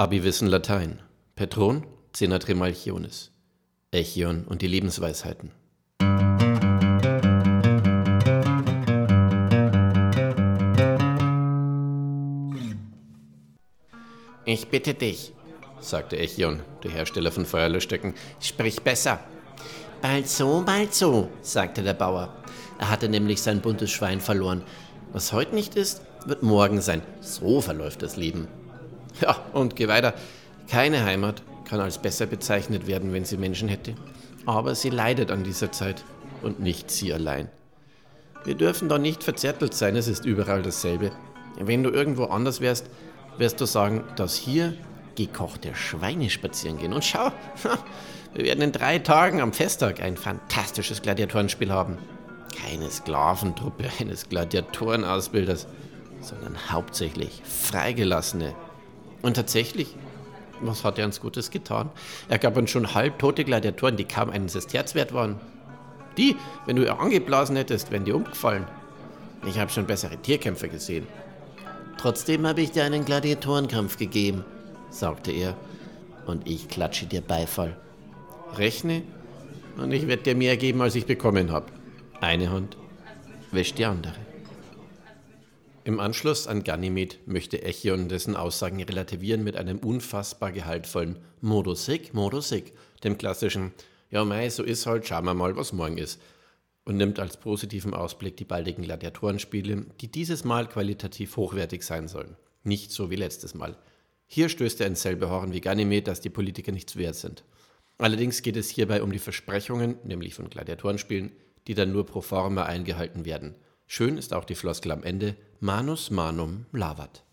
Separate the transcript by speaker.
Speaker 1: Abi-Wissen Latein. Petron, Cena Tremalchionis. Echion und die Lebensweisheiten.
Speaker 2: Ich bitte dich, sagte Echion, der Hersteller von Feuerlöschstöcken, sprich besser.
Speaker 3: Bald so, bald so, sagte der Bauer. Er hatte nämlich sein buntes Schwein verloren. Was heute nicht ist, wird morgen sein. So verläuft das Leben.
Speaker 1: Ja, und geh weiter. Keine Heimat kann als besser bezeichnet werden, wenn sie Menschen hätte. Aber sie leidet an dieser Zeit und nicht sie allein. Wir dürfen da nicht verzärtelt sein, es ist überall dasselbe. Wenn du irgendwo anders wärst, wirst du sagen, dass hier gekochte Schweine spazieren gehen. Und schau, wir werden in drei Tagen am Festtag ein fantastisches Gladiatorenspiel haben. Keine Sklaventruppe eines Gladiatorenausbilders, sondern hauptsächlich Freigelassene. Und tatsächlich, was hat er uns Gutes getan? Er gab uns schon halbtote Gladiatoren, die kaum einen Sesterz waren. Die, wenn du ihr angeblasen hättest, wären dir umgefallen. Ich habe schon bessere Tierkämpfer gesehen.
Speaker 3: Trotzdem habe ich dir einen Gladiatorenkampf gegeben, sagte er, und ich klatsche dir Beifall.
Speaker 1: Rechne, und ich werde dir mehr geben, als ich bekommen habe. Eine Hand wäscht die andere. Im Anschluss an Ganymed möchte Echion dessen Aussagen relativieren mit einem unfassbar gehaltvollen Modusik, Modusik, dem klassischen Ja, mei, so ist halt, schauen wir mal, was morgen ist. Und nimmt als positiven Ausblick die baldigen Gladiatorenspiele, die dieses Mal qualitativ hochwertig sein sollen. Nicht so wie letztes Mal. Hier stößt er ins selbe Horn wie Ganymed, dass die Politiker nichts wert sind. Allerdings geht es hierbei um die Versprechungen, nämlich von Gladiatorenspielen, die dann nur pro forma eingehalten werden. Schön ist auch die Floskel am Ende, manus manum lavat.